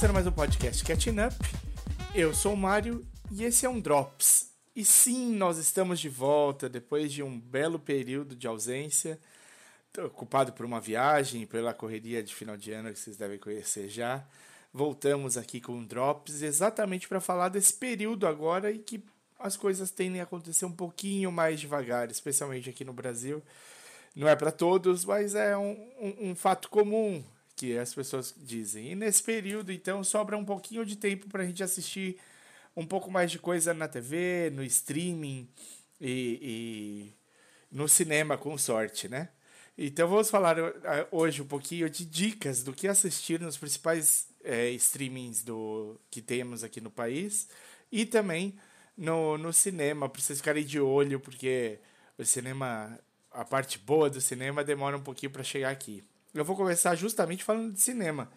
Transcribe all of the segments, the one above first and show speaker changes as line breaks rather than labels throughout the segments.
Começando mais um podcast Catching Up. Eu sou o Mário e esse é um Drops. E sim, nós estamos de volta depois de um belo período de ausência. Tô ocupado por uma viagem, pela correria de final de ano que vocês devem conhecer já. Voltamos aqui com Drops exatamente para falar desse período agora e que as coisas tendem a acontecer um pouquinho mais devagar, especialmente aqui no Brasil. Não é para todos, mas é um, um, um fato comum que as pessoas dizem. E nesse período, então, sobra um pouquinho de tempo para a gente assistir um pouco mais de coisa na TV, no streaming e, e no cinema, com sorte, né? Então vamos falar hoje um pouquinho de dicas do que assistir nos principais é, streamings do, que temos aqui no país e também no, no cinema, para vocês ficarem de olho, porque o cinema, a parte boa do cinema demora um pouquinho para chegar aqui. Eu vou começar justamente falando de cinema.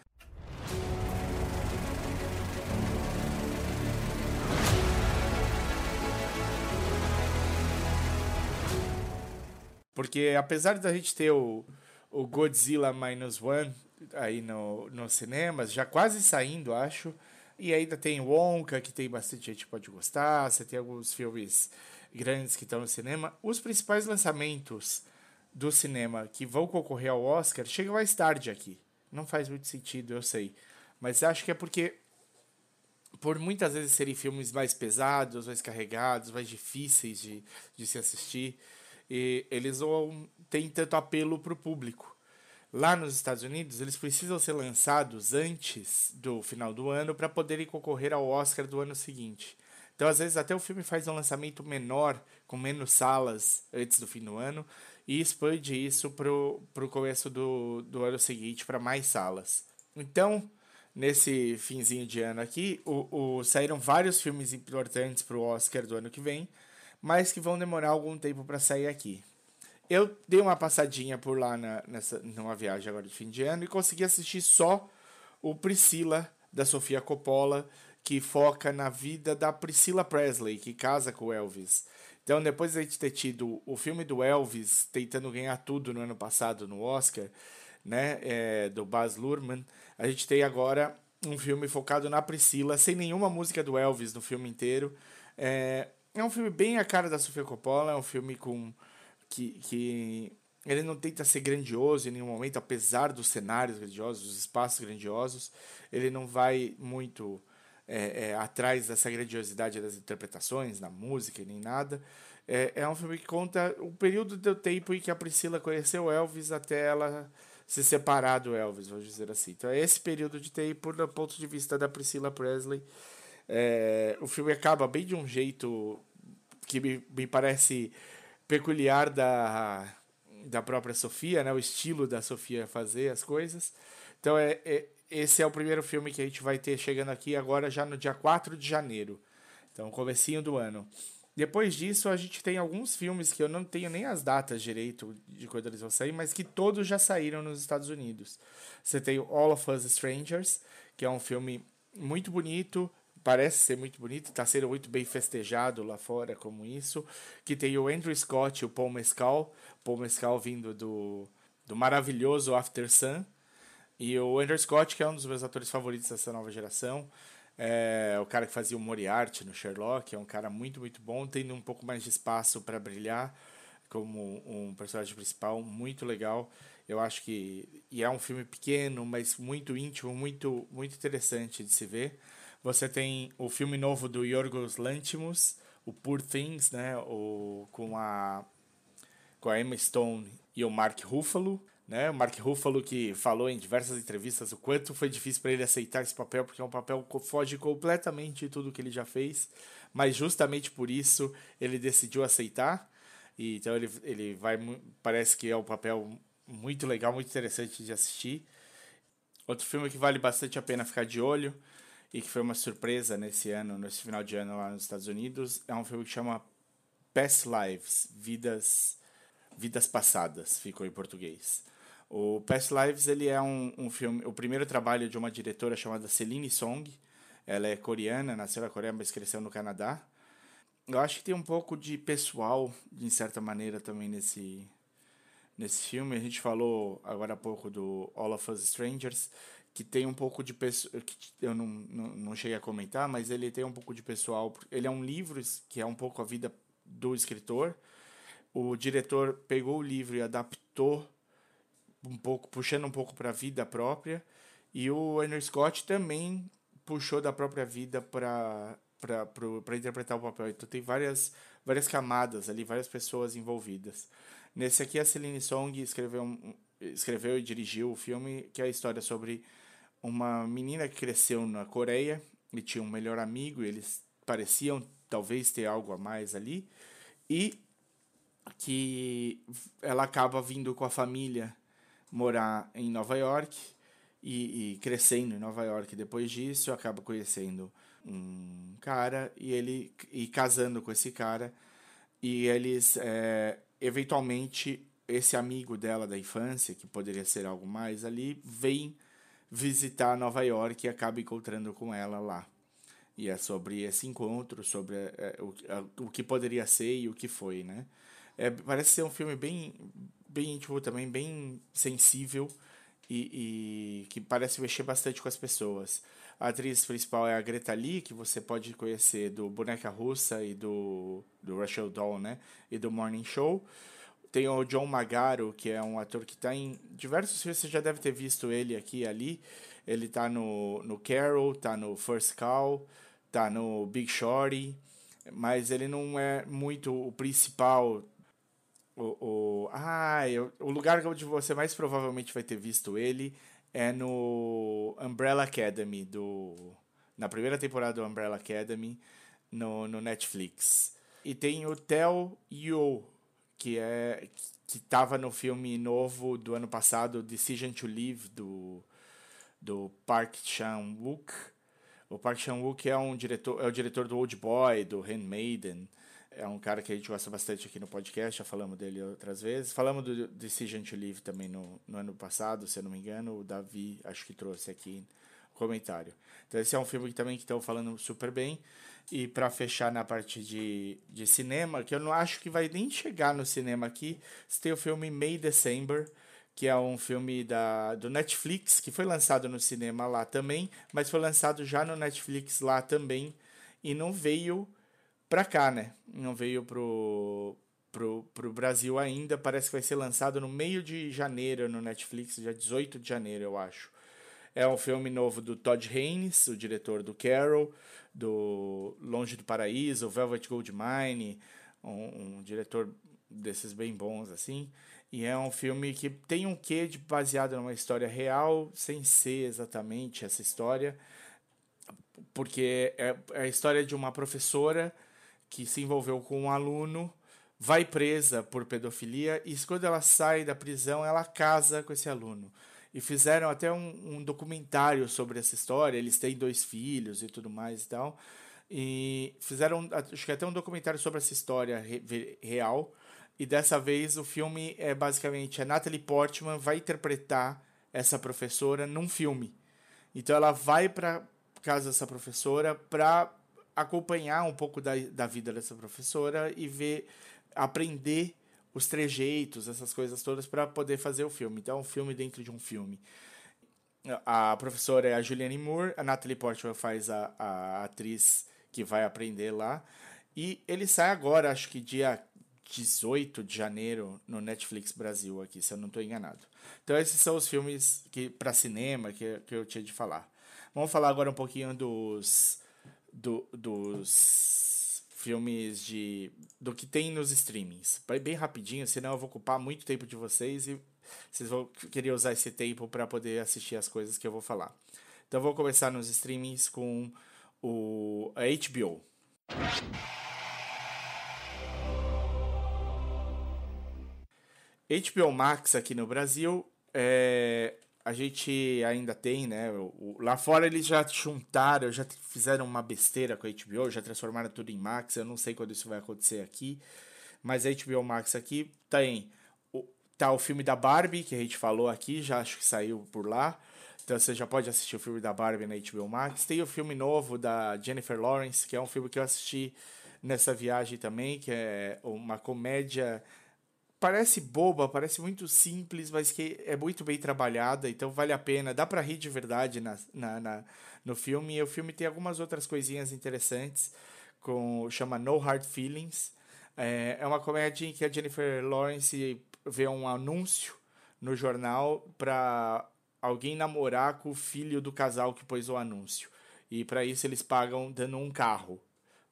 Porque apesar da gente ter o, o Godzilla Minus One aí no, nos cinemas, já quase saindo, acho. E ainda tem Wonka, que tem bastante gente que pode gostar. Você tem alguns filmes grandes que estão no cinema. Os principais lançamentos do cinema que vão concorrer ao Oscar chegam mais tarde aqui. Não faz muito sentido, eu sei. Mas acho que é porque, por muitas vezes serem filmes mais pesados, mais carregados, mais difíceis de, de se assistir, e eles não têm tanto apelo para o público. Lá nos Estados Unidos, eles precisam ser lançados antes do final do ano para poderem concorrer ao Oscar do ano seguinte. Então, às vezes, até o filme faz um lançamento menor, com menos salas antes do fim do ano, e expande isso para o começo do, do ano seguinte para mais salas. Então, nesse finzinho de ano aqui, o, o saíram vários filmes importantes para o Oscar do ano que vem, mas que vão demorar algum tempo para sair aqui. Eu dei uma passadinha por lá na, nessa, numa viagem agora de fim de ano e consegui assistir só o Priscila, da Sofia Coppola, que foca na vida da Priscilla Presley, que casa com Elvis. Então, depois de ter tido o filme do Elvis tentando ganhar tudo no ano passado no Oscar, né, é, do Baz Luhrmann, a gente tem agora um filme focado na Priscila, sem nenhuma música do Elvis no filme inteiro. É, é um filme bem a cara da Sofia Coppola, é um filme com que, que ele não tenta ser grandioso em nenhum momento, apesar dos cenários grandiosos, dos espaços grandiosos, ele não vai muito é, é, atrás dessa grandiosidade das interpretações, na música e nem nada. É, é um filme que conta o período do tempo em que a Priscila conheceu Elvis até ela se separar do Elvis, vamos dizer assim. Então é esse período de tempo do ponto de vista da Priscila Presley é, o filme acaba bem de um jeito que me, me parece peculiar da, da própria Sofia, né? O estilo da Sofia fazer as coisas. Então, é, é, esse é o primeiro filme que a gente vai ter chegando aqui agora já no dia 4 de janeiro. Então, comecinho do ano. Depois disso, a gente tem alguns filmes que eu não tenho nem as datas direito de quando eles vão sair, mas que todos já saíram nos Estados Unidos. Você tem All of Us Strangers, que é um filme muito bonito, parece ser muito bonito, está sendo muito bem festejado lá fora como isso, que tem o Andrew Scott e o Paul Mescal, Paul Mescal vindo do, do maravilhoso After Sun, e o Andrew Scott, que é um dos meus atores favoritos dessa nova geração, é o cara que fazia o Moriarty no Sherlock, é um cara muito, muito bom, tendo um pouco mais de espaço para brilhar como um personagem principal, muito legal. Eu acho que e é um filme pequeno, mas muito íntimo, muito muito interessante de se ver. Você tem o filme novo do Yorgos Lanthimos, o Poor Things, né, o, com a com a Emma Stone e o Mark Ruffalo, né? O Mark Ruffalo que falou em diversas entrevistas o quanto foi difícil para ele aceitar esse papel, porque é um papel que foge completamente de tudo que ele já fez, mas justamente por isso ele decidiu aceitar. E então ele, ele vai parece que é um papel muito legal, muito interessante de assistir. Outro filme que vale bastante a pena ficar de olho e que foi uma surpresa nesse ano, nesse final de ano lá nos Estados Unidos, é um filme que chama Past Lives, Vidas Vidas Passadas, ficou em português. O Past Lives ele é um, um filme, o primeiro trabalho de uma diretora chamada Celine Song. Ela é coreana, nasceu na Coreia, mas cresceu no Canadá. Eu acho que tem um pouco de pessoal, de certa maneira, também nesse, nesse filme. A gente falou agora há pouco do All of Us Strangers, que tem um pouco de pessoal. Eu não, não, não cheguei a comentar, mas ele tem um pouco de pessoal. Ele é um livro que é um pouco a vida do escritor. O diretor pegou o livro e adaptou um pouco, puxando um pouco para a vida própria. E o Henry Scott também puxou da própria vida para para interpretar o papel. Então tem várias, várias camadas ali, várias pessoas envolvidas. Nesse aqui, a Celine Song escreveu, escreveu e dirigiu o filme, que é a história sobre uma menina que cresceu na Coreia e tinha um melhor amigo, e eles pareciam talvez ter algo a mais ali, e que ela acaba vindo com a família morar em Nova York e, e, crescendo em Nova York. Depois disso, acaba conhecendo um cara e ele e casando com esse cara e eles é, eventualmente esse amigo dela da infância que poderia ser algo mais ali vem visitar Nova York e acaba encontrando com ela lá e é sobre esse encontro sobre é, o, o que poderia ser e o que foi né é, parece ser um filme bem bem íntimo também bem sensível e, e que parece mexer bastante com as pessoas a atriz principal é a Greta Lee, que você pode conhecer do Boneca Russa e do, do Rachel Doll, né? E do Morning Show. Tem o John Magaro, que é um ator que está em diversos filmes, você já deve ter visto ele aqui e ali. Ele está no, no Carol, está no First Call, está no Big Shorty, mas ele não é muito o principal o, o, ah, eu, o lugar onde você mais provavelmente vai ter visto ele é no Umbrella Academy, do, na primeira temporada do Umbrella Academy, no, no Netflix. E tem o Tel Yo, que é que estava no filme novo do ano passado, Decision to Live, do, do Park Chan-wook. O Park Chan-wook é, um diretor, é o diretor do Old Boy, do Handmaiden, é um cara que a gente gosta bastante aqui no podcast, já falamos dele outras vezes. Falamos do Decision to Live também no, no ano passado, se eu não me engano, o Davi acho que trouxe aqui o comentário. Então esse é um filme que também que estão falando super bem. E para fechar na parte de, de cinema, que eu não acho que vai nem chegar no cinema aqui, tem o filme May December, que é um filme da, do Netflix, que foi lançado no cinema lá também, mas foi lançado já no Netflix lá também, e não veio pra cá, né? Não veio pro, pro, pro Brasil ainda. Parece que vai ser lançado no meio de janeiro no Netflix, dia 18 de janeiro, eu acho. É um filme novo do Todd Haynes, o diretor do Carol, do Longe do Paraíso, Velvet Goldmine, um, um diretor desses bem bons assim. E é um filme que tem um quê de baseado numa história real, sem ser exatamente essa história, porque é, é a história de uma professora que se envolveu com um aluno, vai presa por pedofilia e quando ela sai da prisão, ela casa com esse aluno. E fizeram até um, um documentário sobre essa história. Eles têm dois filhos e tudo mais e tal. E fizeram, acho que até um documentário sobre essa história re, real. E dessa vez o filme é basicamente a Natalie Portman vai interpretar essa professora num filme. Então ela vai para casa dessa professora para acompanhar um pouco da, da vida dessa professora e ver, aprender os trejeitos, essas coisas todas, para poder fazer o filme. Então, é um filme dentro de um filme. A professora é a Julianne Moore, a Natalie Portman faz a, a atriz que vai aprender lá. E ele sai agora, acho que dia 18 de janeiro, no Netflix Brasil, aqui, se eu não estou enganado. Então, esses são os filmes que para cinema que, que eu tinha de falar. Vamos falar agora um pouquinho dos do, dos filmes de. do que tem nos streamings. Bem rapidinho, senão eu vou ocupar muito tempo de vocês e vocês vão querer usar esse tempo para poder assistir as coisas que eu vou falar. Então vou começar nos streamings com o a HBO. HBO Max aqui no Brasil é, a gente ainda tem, né? O, lá fora eles já juntaram, já fizeram uma besteira com a HBO, já transformaram tudo em Max. Eu não sei quando isso vai acontecer aqui, mas a HBO Max aqui tem o, tá o filme da Barbie que a gente falou aqui, já acho que saiu por lá. Então você já pode assistir o filme da Barbie na HBO Max. Tem o filme novo da Jennifer Lawrence, que é um filme que eu assisti nessa viagem também, que é uma comédia parece boba, parece muito simples, mas que é muito bem trabalhada, então vale a pena. Dá pra rir de verdade na, na, na no filme. E o filme tem algumas outras coisinhas interessantes, com chama No Hard Feelings. É, é uma comédia em que a Jennifer Lawrence vê um anúncio no jornal para alguém namorar com o filho do casal que pôs o anúncio. E para isso eles pagam dando um carro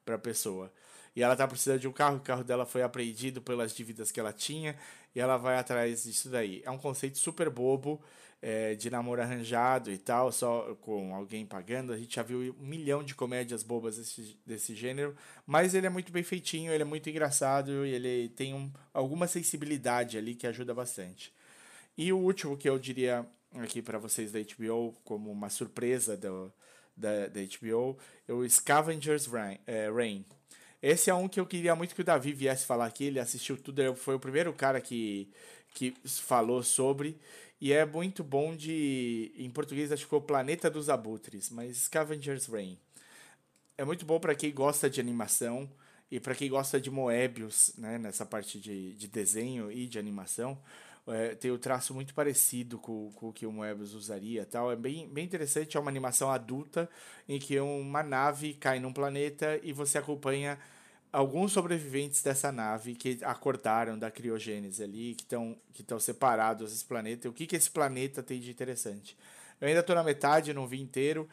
para a pessoa. E ela tá precisando de um carro, o carro dela foi apreendido pelas dívidas que ela tinha, e ela vai atrás disso daí. É um conceito super bobo é, de namoro arranjado e tal, só com alguém pagando. A gente já viu um milhão de comédias bobas desse, desse gênero, mas ele é muito bem feitinho, ele é muito engraçado e ele tem um, alguma sensibilidade ali que ajuda bastante. E o último que eu diria aqui para vocês da HBO, como uma surpresa do, da, da HBO, é o Scavengers Rain. É, Rain. Esse é um que eu queria muito que o Davi viesse falar aqui. Ele assistiu tudo, foi o primeiro cara que, que falou sobre. E é muito bom de. Em português acho que foi o Planeta dos Abutres, mas Scavengers Rain. É muito bom para quem gosta de animação e para quem gosta de Moebius, né, nessa parte de, de desenho e de animação é, tem o traço muito parecido com, com o que o Moebius usaria tal. É bem, bem interessante, é uma animação adulta em que uma nave cai num planeta e você acompanha alguns sobreviventes dessa nave que acordaram da criogênese ali, que estão que separados desse planeta, o que, que esse planeta tem de interessante. Eu ainda estou na metade, não vi inteiro,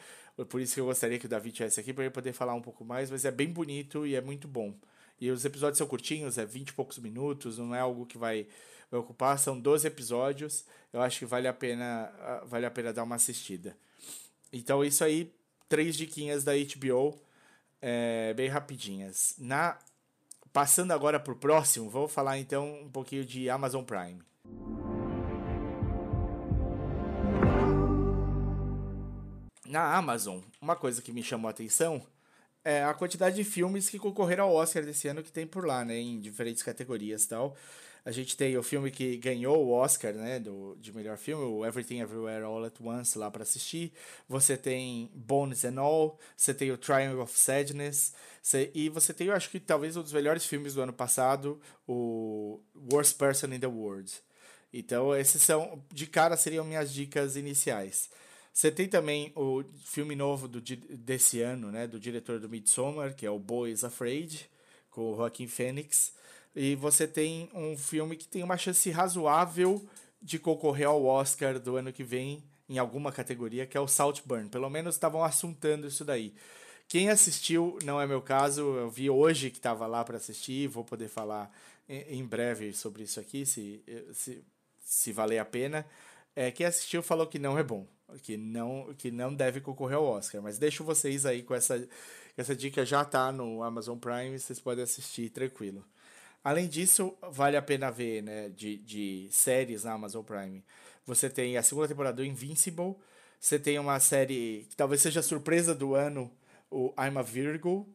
por isso que eu gostaria que o Davi tivesse aqui para ele poder falar um pouco mais, mas é bem bonito e é muito bom. E os episódios são curtinhos, é 20 e poucos minutos, não é algo que vai vai ocupar. São 12 episódios. Eu acho que vale a pena, ah, vale a pena dar uma assistida. Então, isso aí, três diquinhas da HBO, é, bem rapidinhas. Na Passando agora para o próximo, vou falar então um pouquinho de Amazon Prime. Na Amazon, uma coisa que me chamou a atenção é a quantidade de filmes que concorreram ao Oscar desse ano que tem por lá, né, em diferentes categorias e tal. A gente tem o filme que ganhou o Oscar, né, do, de melhor filme, o Everything Everywhere All at Once, lá para assistir. Você tem Bones and All, você tem o Triangle of Sadness, você, e você tem, eu acho que talvez um dos melhores filmes do ano passado, o Worst Person in the World. Então, esses são, de cara, seriam minhas dicas iniciais. Você tem também o filme novo do, desse ano, né, do diretor do Midsommar, que é o Boys Afraid, com o Phoenix. E você tem um filme que tem uma chance razoável de concorrer ao Oscar do ano que vem em alguma categoria, que é o Saltburn. Pelo menos estavam assuntando isso daí. Quem assistiu, não é meu caso, eu vi hoje que estava lá para assistir, vou poder falar em breve sobre isso aqui, se, se, se valer a pena. É, quem assistiu falou que não é bom, que não, que não deve concorrer ao Oscar, mas deixo vocês aí com essa, essa dica, já tá no Amazon Prime, vocês podem assistir tranquilo. Além disso, vale a pena ver, né, de, de séries na Amazon Prime. Você tem a segunda temporada do Invincible, você tem uma série que talvez seja a surpresa do ano, o I'm a Virgo,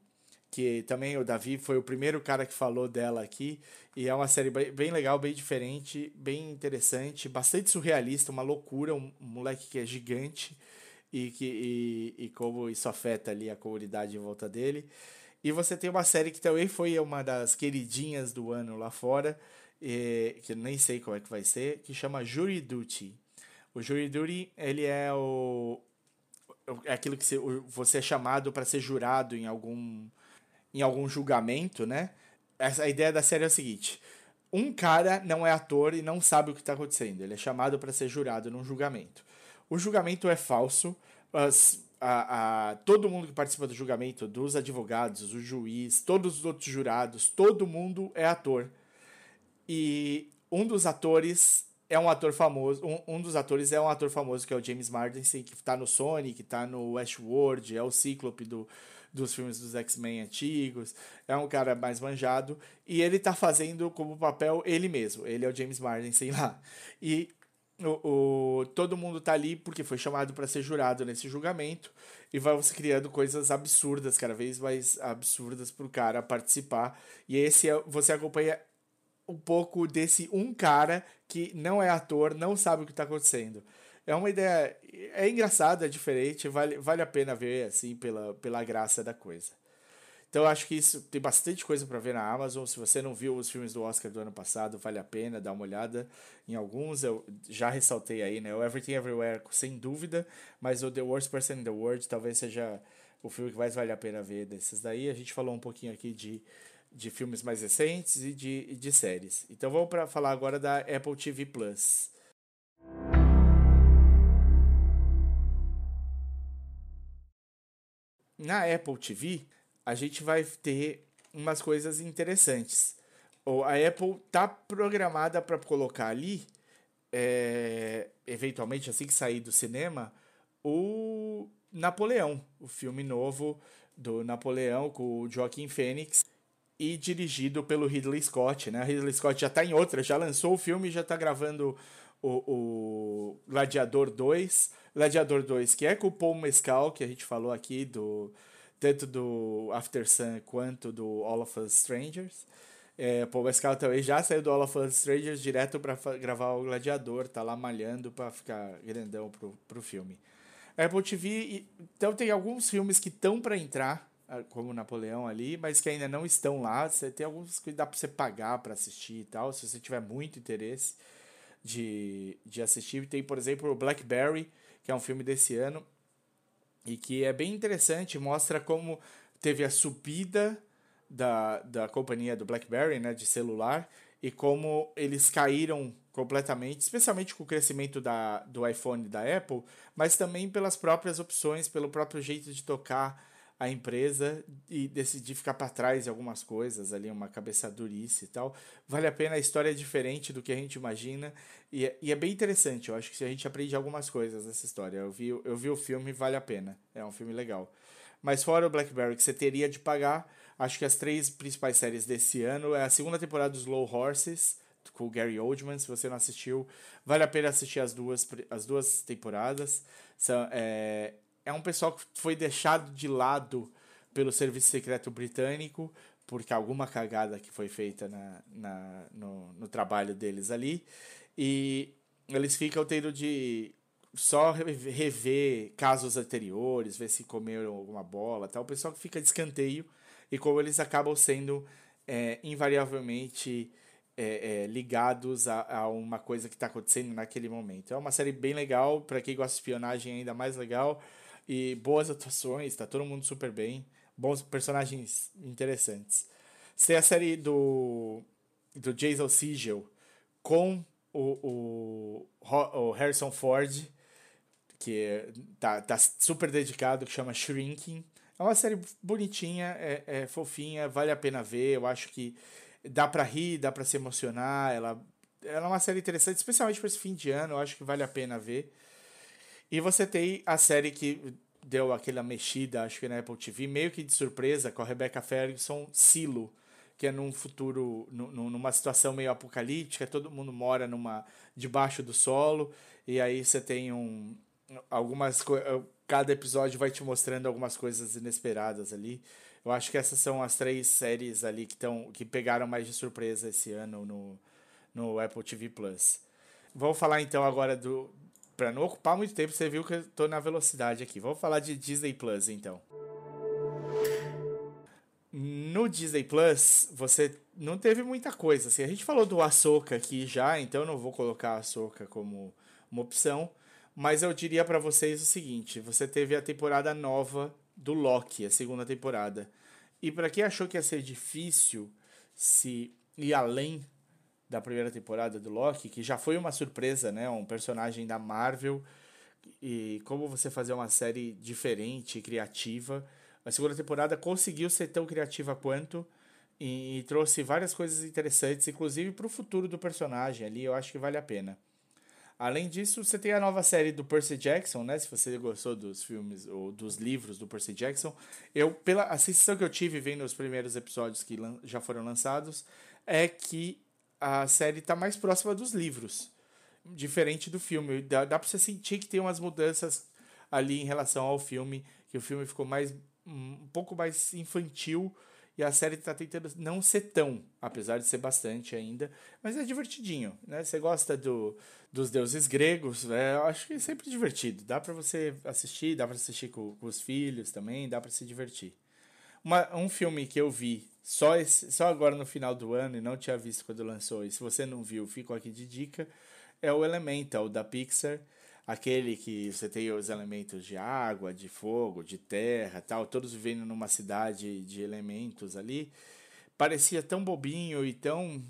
que também o Davi foi o primeiro cara que falou dela aqui, e é uma série bem legal, bem diferente, bem interessante, bastante surrealista, uma loucura, um moleque que é gigante, e, que, e, e como isso afeta ali a comunidade em volta dele. E você tem uma série que também foi uma das queridinhas do ano lá fora, e, que nem sei como é que vai ser, que chama Jury Duty. O Jury Duty, ele é o é aquilo que você é chamado para ser jurado em algum em algum julgamento, né? A ideia da série é a seguinte: um cara não é ator e não sabe o que está acontecendo. Ele é chamado para ser jurado num julgamento. O julgamento é falso. A, a, todo mundo que participa do julgamento, dos advogados, o juiz, todos os outros jurados, todo mundo é ator. E um dos atores é um ator famoso, um, um dos atores é um ator famoso que é o James Marsden, que está no Sonic, que está no Westworld, é o Cíclope do, dos filmes dos X-Men antigos, é um cara mais manjado, e ele está fazendo como papel ele mesmo, ele é o James Marsden, sei lá. E o, o, todo mundo tá ali porque foi chamado para ser jurado nesse julgamento e vai você criando coisas absurdas, cada vez mais absurdas pro cara participar. E esse é, você acompanha um pouco desse um cara que não é ator, não sabe o que tá acontecendo. É uma ideia. É engraçado, é diferente, vale, vale a pena ver assim pela, pela graça da coisa. Então acho que isso tem bastante coisa para ver na Amazon. Se você não viu os filmes do Oscar do ano passado, vale a pena dar uma olhada em alguns. Eu já ressaltei aí, né? O Everything Everywhere, sem dúvida, mas o The Worst Person in the World talvez seja o filme que mais vale a pena ver desses daí. A gente falou um pouquinho aqui de, de filmes mais recentes e de, de séries. Então vamos para falar agora da Apple TV Plus. Na Apple TV, a gente vai ter umas coisas interessantes. A Apple tá programada para colocar ali, é, eventualmente assim que sair do cinema, o Napoleão, o filme novo do Napoleão com o Joaquim Fênix e dirigido pelo Ridley Scott, né? Ridley Scott já está em outra, já lançou o filme, já está gravando o, o Gladiador 2, Gladiador 2, que é com o Paul Mescal, que a gente falou aqui do tanto do After Sun quanto do All of Us Strangers. É, Paul Mescal também já saiu do All of Us Strangers direto para gravar o Gladiador, tá lá malhando para ficar grandão pro, pro filme. Apple TV, então tem alguns filmes que estão para entrar, ah, como Napoleão ali, mas que ainda não estão lá. Você tem alguns que dá para você pagar para assistir e tal, se você tiver muito interesse de, de assistir. Tem, por exemplo, o Blackberry, que é um filme desse ano, e que é bem interessante, mostra como teve a subida da, da companhia do BlackBerry, né, de celular, e como eles caíram completamente, especialmente com o crescimento da, do iPhone da Apple, mas também pelas próprias opções, pelo próprio jeito de tocar a empresa e decidir ficar para trás de algumas coisas, ali uma cabeça durice e tal. Vale a pena, a história é diferente do que a gente imagina e é, e é bem interessante. Eu acho que a gente aprende algumas coisas nessa história. Eu vi, eu vi o filme, vale a pena. É um filme legal. Mas fora o Blackberry que você teria de pagar, acho que as três principais séries desse ano é a segunda temporada dos Slow Horses, com o Gary Oldman. Se você não assistiu, vale a pena assistir as duas, as duas temporadas. São, é, é um pessoal que foi deixado de lado pelo Serviço Secreto Britânico, porque alguma cagada que foi feita na, na, no, no trabalho deles ali. E eles ficam tendo de só rever casos anteriores, ver se comeram alguma bola, tal. O pessoal que fica de escanteio e como eles acabam sendo é, invariavelmente é, é, ligados a, a, uma coisa que está acontecendo naquele momento. É uma série bem legal, para quem gosta de espionagem ainda mais legal. E boas atuações, tá todo mundo super bem. Bons personagens interessantes. Tem a série do, do Jason Segel com o, o, o Harrison Ford, que tá, tá super dedicado, que chama Shrinking. É uma série bonitinha, é, é fofinha, vale a pena ver. Eu acho que dá para rir, dá para se emocionar. Ela, ela é uma série interessante, especialmente para esse fim de ano. Eu acho que vale a pena ver. E você tem a série que deu aquela mexida, acho que na Apple TV, meio que de surpresa, com a Rebecca Ferguson, Silo, que é num futuro, numa situação meio apocalíptica, todo mundo mora numa debaixo do solo, e aí você tem um algumas cada episódio vai te mostrando algumas coisas inesperadas ali. Eu acho que essas são as três séries ali que estão que pegaram mais de surpresa esse ano no, no Apple TV Plus. Vamos falar então agora do para não ocupar muito tempo, você viu que eu tô na velocidade aqui. Vamos falar de Disney Plus então. No Disney Plus, você não teve muita coisa. Assim, a gente falou do Ahsoka aqui já, então não vou colocar a como uma opção. Mas eu diria para vocês o seguinte: você teve a temporada nova do Loki, a segunda temporada. E para quem achou que ia ser difícil se ir além da primeira temporada do Loki, que já foi uma surpresa, né? Um personagem da Marvel. E como você fazer uma série diferente, criativa. A segunda temporada conseguiu ser tão criativa quanto e, e trouxe várias coisas interessantes, inclusive para o futuro do personagem ali. Eu acho que vale a pena. Além disso, você tem a nova série do Percy Jackson, né? Se você gostou dos filmes ou dos livros do Percy Jackson, eu pela a sensação que eu tive vendo os primeiros episódios que já foram lançados é que a série está mais próxima dos livros, diferente do filme. Dá, dá para você sentir que tem umas mudanças ali em relação ao filme, que o filme ficou mais um pouco mais infantil e a série está tentando não ser tão, apesar de ser bastante ainda, mas é divertidinho, né? Você gosta do, dos deuses gregos, né? eu acho que é sempre divertido. Dá para você assistir, dá para assistir com, com os filhos também, dá para se divertir. Uma, um filme que eu vi só, esse, só agora no final do ano e não tinha visto quando lançou, e se você não viu, fico aqui de dica, é o Elemental da Pixar, aquele que você tem os elementos de água, de fogo, de terra, tal, todos vivendo numa cidade de elementos ali. Parecia tão bobinho e tão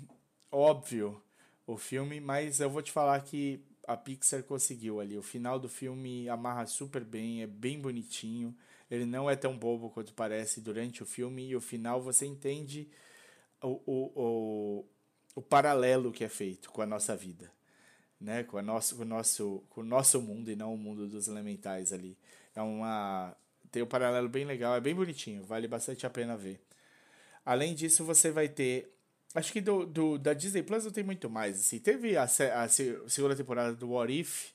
óbvio o filme, mas eu vou te falar que a Pixar conseguiu ali. O final do filme amarra super bem, é bem bonitinho. Ele não é tão bobo quanto parece durante o filme, e o final você entende o, o, o, o paralelo que é feito com a nossa vida, né? com, a nosso, com, o nosso, com o nosso mundo e não o mundo dos elementais ali. É uma. Tem um paralelo bem legal, é bem bonitinho, vale bastante a pena ver. Além disso, você vai ter. Acho que do, do da Disney Plus não tem muito mais. Assim. Teve a, a segunda temporada do What If,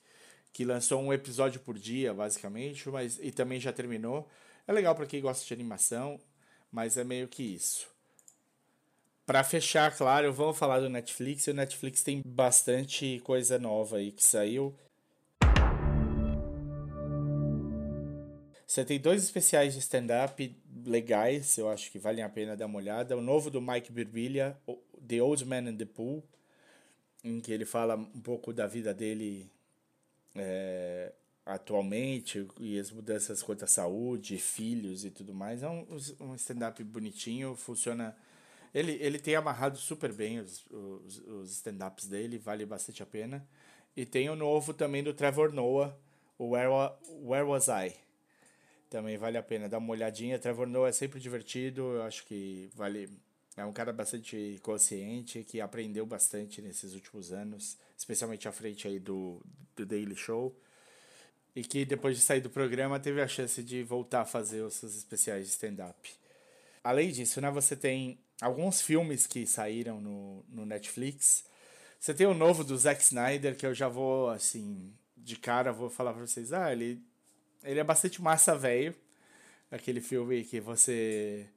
que lançou um episódio por dia, basicamente, mas e também já terminou. É legal para quem gosta de animação, mas é meio que isso. Para fechar, claro, vamos falar do Netflix. O Netflix tem bastante coisa nova aí que saiu. Você tem dois especiais de stand-up legais, eu acho que valem a pena dar uma olhada. O novo do Mike Birbiglia, The Old Man in the Pool, em que ele fala um pouco da vida dele é, atualmente e as mudanças quanto à saúde, filhos e tudo mais. É um, um stand-up bonitinho, funciona. Ele, ele tem amarrado super bem os, os, os stand-ups dele, vale bastante a pena. E tem o novo também do Trevor Noah, o Where, Where Was I? Também vale a pena dar uma olhadinha. Trevor Noah é sempre divertido, eu acho que vale. É um cara bastante consciente, que aprendeu bastante nesses últimos anos, especialmente à frente aí do, do Daily Show. E que depois de sair do programa teve a chance de voltar a fazer os seus especiais de stand-up. Além disso, né, você tem alguns filmes que saíram no, no Netflix. Você tem o novo do Zack Snyder, que eu já vou, assim, de cara, vou falar pra vocês. Ah, ele, ele é bastante massa velho. Aquele filme que você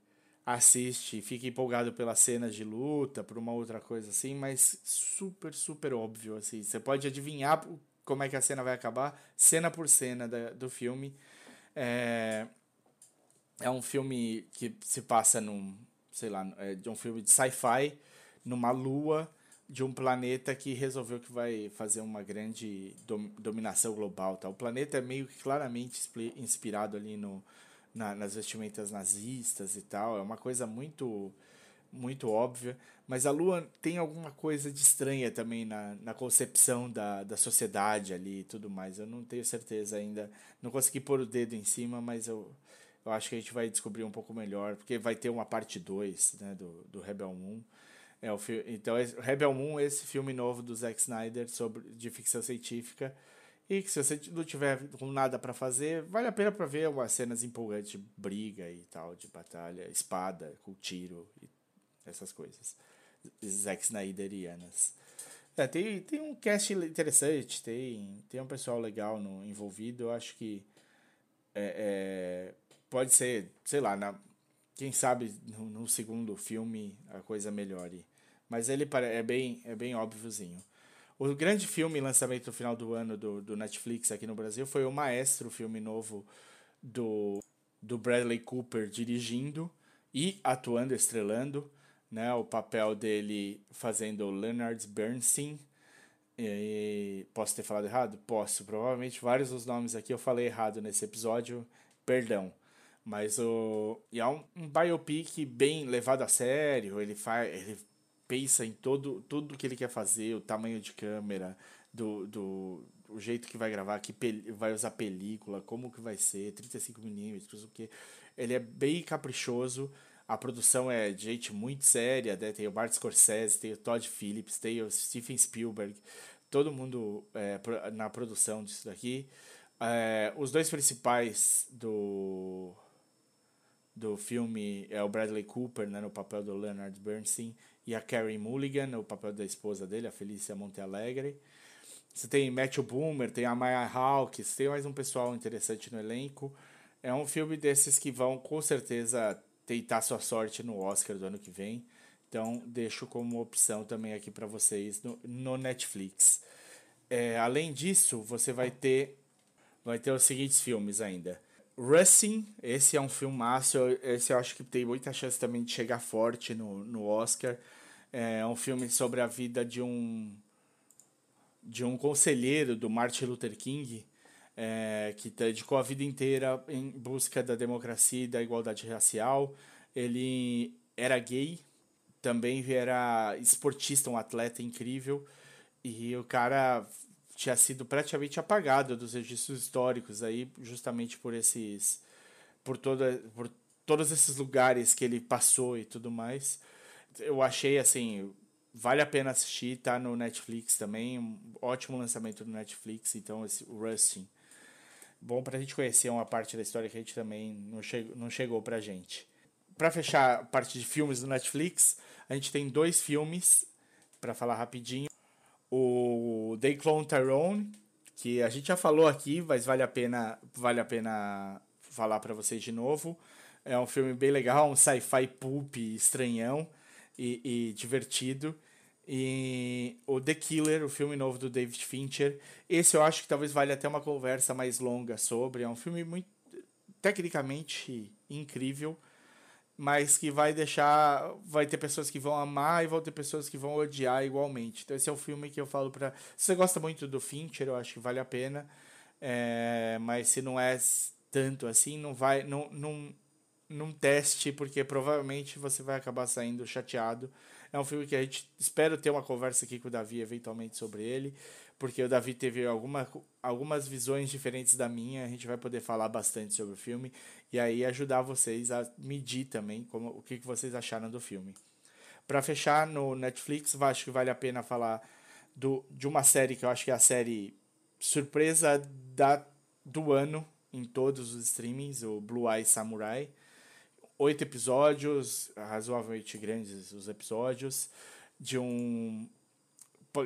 assiste fica empolgado pelas cenas de luta, por uma outra coisa assim, mas super, super óbvio, assim. Você pode adivinhar como é que a cena vai acabar, cena por cena da, do filme. É, é um filme que se passa num, sei lá, é um filme de sci-fi, numa lua de um planeta que resolveu que vai fazer uma grande dom, dominação global. Tá? O planeta é meio que claramente inspirado ali no, na, nas vestimentas nazistas e tal. É uma coisa muito muito óbvia, mas a Lua tem alguma coisa de estranha também na, na concepção da, da sociedade ali e tudo mais. Eu não tenho certeza ainda, não consegui pôr o dedo em cima, mas eu, eu acho que a gente vai descobrir um pouco melhor, porque vai ter uma parte 2 né, do, do Rebel Moon. É, o então, Rebel Moon, esse filme novo do Zack Snyder sobre, de ficção científica, e que se você não tiver com nada para fazer, vale a pena para ver umas cenas empolgantes de briga e tal, de batalha, espada, com tiro e essas coisas. Zack Snyderianas. É, tem, tem um cast interessante, tem, tem um pessoal legal no, envolvido. Eu acho que é, é, pode ser, sei lá, na, quem sabe no, no, segundo filme a coisa melhore. Mas ele é bem, é bem óbviozinho. O grande filme, lançamento no final do ano do, do Netflix aqui no Brasil, foi o Maestro, o filme novo do, do Bradley Cooper dirigindo e atuando, estrelando. Né, o papel dele fazendo Leonard Bernstein. E, posso ter falado errado? Posso. Provavelmente vários dos nomes aqui eu falei errado nesse episódio. Perdão. Mas o. E é um, um biopic bem levado a sério. Ele faz. Ele pensa em todo, tudo que ele quer fazer, o tamanho de câmera, do, do o jeito que vai gravar, que vai usar película, como que vai ser, 35mm, o que. Ele é bem caprichoso. A produção é de gente muito séria, né? tem o Bart Scorsese, tem o Todd Phillips, tem o Steven Spielberg, todo mundo é, na produção disso daqui. É, os dois principais do, do filme é o Bradley Cooper, né, no papel do Leonard Bernstein, e a Carrie Mulligan, no papel da esposa dele, a Felícia Montealegre. Você tem Matthew Boomer, tem a Maya Hawkes, tem mais um pessoal interessante no elenco. É um filme desses que vão com certeza tentar sua sorte no Oscar do ano que vem. Então, deixo como opção também aqui para vocês no, no Netflix. É, além disso, você vai ter vai ter os seguintes filmes ainda. Rustin, esse é um filmaço, esse eu acho que tem muita chance também de chegar forte no, no Oscar. É um filme sobre a vida de um de um conselheiro do Martin Luther King, é, que dedicou a vida inteira em busca da democracia e da igualdade racial. Ele era gay, também era esportista, um atleta incrível, e o cara tinha sido praticamente apagado dos registros históricos aí justamente por esses por toda por todos esses lugares que ele passou e tudo mais. Eu achei assim vale a pena assistir tá no Netflix também um ótimo lançamento no Netflix então esse o Rusting bom para a gente conhecer uma parte da história que a gente também não chegou não chegou para gente. Para fechar a parte de filmes do Netflix a gente tem dois filmes para falar rapidinho o They Clone Tyrone, que a gente já falou aqui, mas vale a pena, vale a pena falar para vocês de novo. É um filme bem legal, um sci-fi pulp estranhão e, e, divertido. E o The Killer, o filme novo do David Fincher. Esse eu acho que talvez valha até uma conversa mais longa sobre. É um filme muito tecnicamente incrível mas que vai deixar. Vai ter pessoas que vão amar e vão ter pessoas que vão odiar igualmente. Então, esse é o filme que eu falo pra. Se você gosta muito do Fincher, eu acho que vale a pena. É, mas se não é tanto assim, não vai. Não, não, não teste, porque provavelmente você vai acabar saindo chateado. É um filme que a gente espero ter uma conversa aqui com o Davi eventualmente sobre ele porque o Davi teve alguma, algumas visões diferentes da minha, a gente vai poder falar bastante sobre o filme e aí ajudar vocês a medir também como, o que, que vocês acharam do filme. Para fechar no Netflix, acho que vale a pena falar do, de uma série que eu acho que é a série surpresa da, do ano em todos os streamings, o Blue Eye Samurai. Oito episódios, razoavelmente grandes os episódios, de um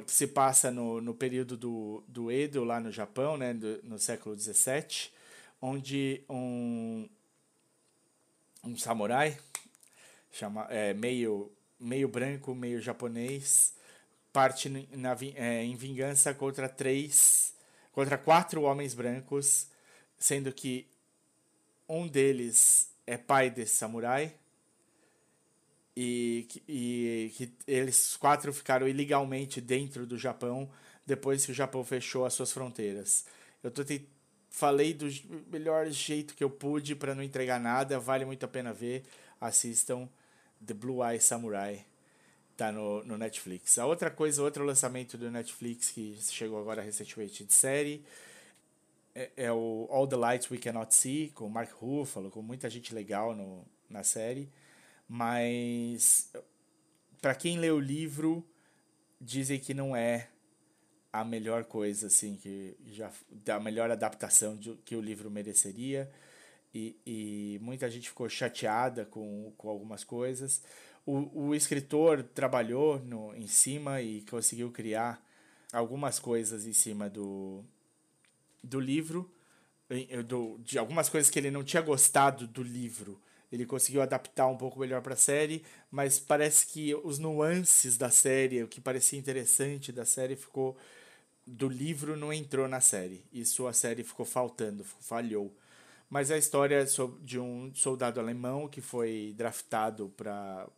que se passa no, no período do, do Edo, lá no Japão, né, do, no século XVII, onde um, um samurai, chama, é, meio, meio branco, meio japonês, parte na, é, em vingança contra três, contra quatro homens brancos, sendo que um deles é pai desse samurai, e, e que eles quatro ficaram ilegalmente dentro do Japão depois que o Japão fechou as suas fronteiras. Eu tô te, falei do melhor jeito que eu pude para não entregar nada, vale muito a pena ver. Assistam The Blue Eye Samurai, tá no, no Netflix. A outra coisa, outro lançamento do Netflix que chegou agora recentemente de série é, é o All the Lights We Cannot See, com o Mark Ruffalo, com muita gente legal no, na série. Mas para quem lê o livro, dizem que não é a melhor coisa, assim, que já a melhor adaptação de, que o livro mereceria. E, e muita gente ficou chateada com, com algumas coisas. O, o escritor trabalhou no, em cima e conseguiu criar algumas coisas em cima do, do livro, do, de algumas coisas que ele não tinha gostado do livro ele conseguiu adaptar um pouco melhor para a série, mas parece que os nuances da série, o que parecia interessante da série ficou do livro não entrou na série. Isso a série ficou faltando, falhou. Mas a história é de um soldado alemão que foi draftado para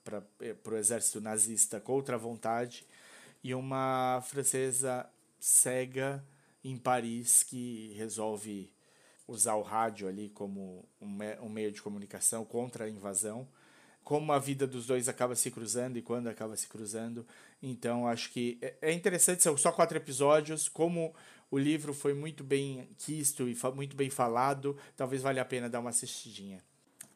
eh, o exército nazista contra a vontade e uma francesa cega em Paris que resolve usar o rádio ali como um, me meio de comunicação contra a invasão, como a vida dos dois acaba se cruzando e quando acaba se cruzando. Então, acho que é, é interessante, são só quatro episódios, como o livro foi muito bem quisto e muito bem falado, talvez valha a pena dar uma assistidinha.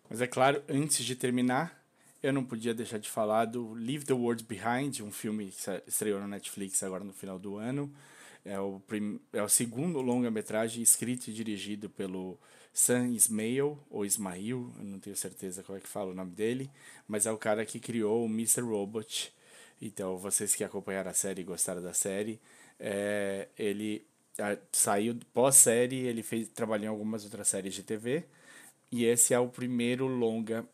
Mas é claro, antes de terminar, eu não podia deixar de falar do Leave the World Behind, um filme que estreou na Netflix agora no final do ano. É o, prim... é o segundo longa-metragem escrito e dirigido pelo Sam Ismail, ou Ismail, eu não tenho certeza qual é que fala o nome dele, mas é o cara que criou o Mr. Robot. Então, vocês que acompanharam a série e gostaram da série, é, ele a, saiu pós-série, ele fez, trabalhou em algumas outras séries de TV, e esse é o primeiro longa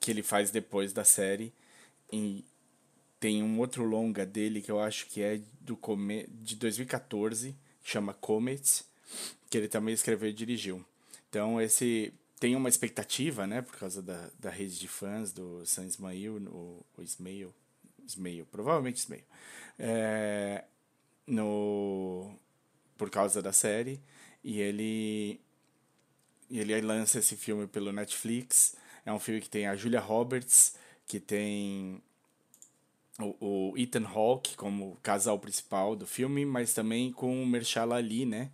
que ele faz depois da série, tem um outro longa dele que eu acho que é do come de 2014, que chama Comet, que ele também escreveu e dirigiu.
Então, esse tem uma expectativa, né, por causa da, da rede de fãs do San Ismail, o, o Ismail, Ismail, provavelmente Ismail, é, no, por causa da série, e ele, ele lança esse filme pelo Netflix, é um filme que tem a Julia Roberts, que tem o, o Ethan Hawke como casal principal do filme, mas também com o Mershala Ali, né,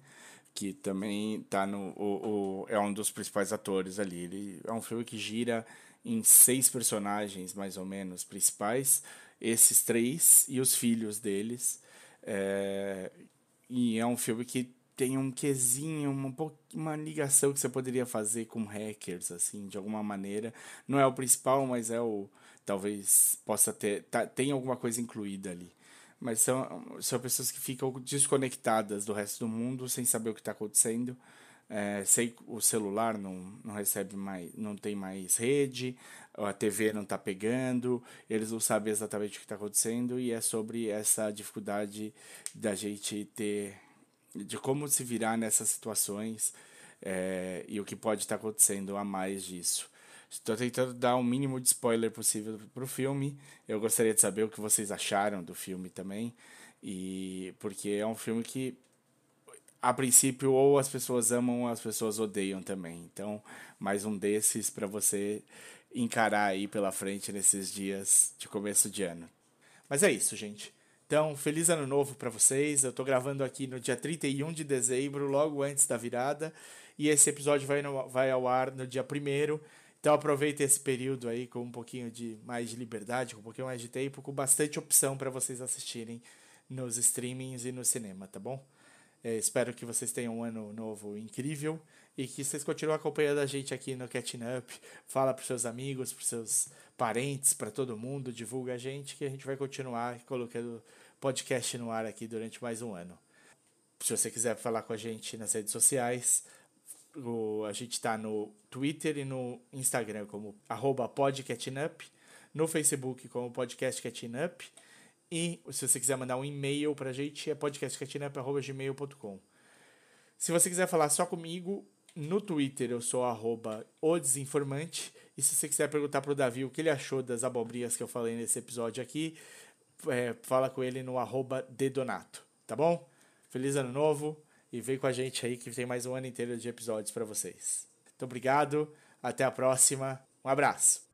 que também tá no o, o, é um dos principais atores ali. Ele é um filme que gira em seis personagens mais ou menos principais, esses três e os filhos deles. É, e é um filme que tem um quesinho, uma, uma ligação que você poderia fazer com hackers, assim, de alguma maneira. Não é o principal, mas é o. Talvez possa ter. Tá, tem alguma coisa incluída ali mas são, são pessoas que ficam desconectadas do resto do mundo sem saber o que está acontecendo. É, sei o celular não, não recebe mais, não tem mais rede, a TV não está pegando, eles não sabem exatamente o que está acontecendo e é sobre essa dificuldade da gente ter, de como se virar nessas situações é, e o que pode estar tá acontecendo a mais disso. Estou tentando dar o mínimo de spoiler possível para o filme. Eu gostaria de saber o que vocês acharam do filme também. E porque é um filme que a princípio ou as pessoas amam ou as pessoas odeiam também. Então, mais um desses para você encarar aí pela frente nesses dias de começo de ano. Mas é isso, gente. Então, feliz ano novo para vocês. Eu estou gravando aqui no dia 31 de dezembro, logo antes da virada, e esse episódio vai, no, vai ao ar no dia 1 então aproveite esse período aí com um pouquinho de mais de liberdade, com um pouquinho mais de tempo, com bastante opção para vocês assistirem nos streamings e no cinema, tá bom? É, espero que vocês tenham um ano novo incrível e que vocês continuem acompanhando a gente aqui no Catching Up. Fala para seus amigos, para seus parentes, para todo mundo, divulga a gente que a gente vai continuar colocando podcast no ar aqui durante mais um ano. Se você quiser falar com a gente nas redes sociais, o, a gente está no Twitter e no Instagram como arroba podcatchingup, no Facebook como podcast catchingup e se você quiser mandar um e-mail para a gente é podcastcatchingup.gmail.com Se você quiser falar só comigo, no Twitter eu sou arroba o desinformante e se você quiser perguntar para o Davi o que ele achou das abobrinhas que eu falei nesse episódio aqui, é, fala com ele no arroba dedonato, tá bom? Feliz ano novo! e vem com a gente aí que tem mais um ano inteiro de episódios para vocês. Muito obrigado, até a próxima, um abraço.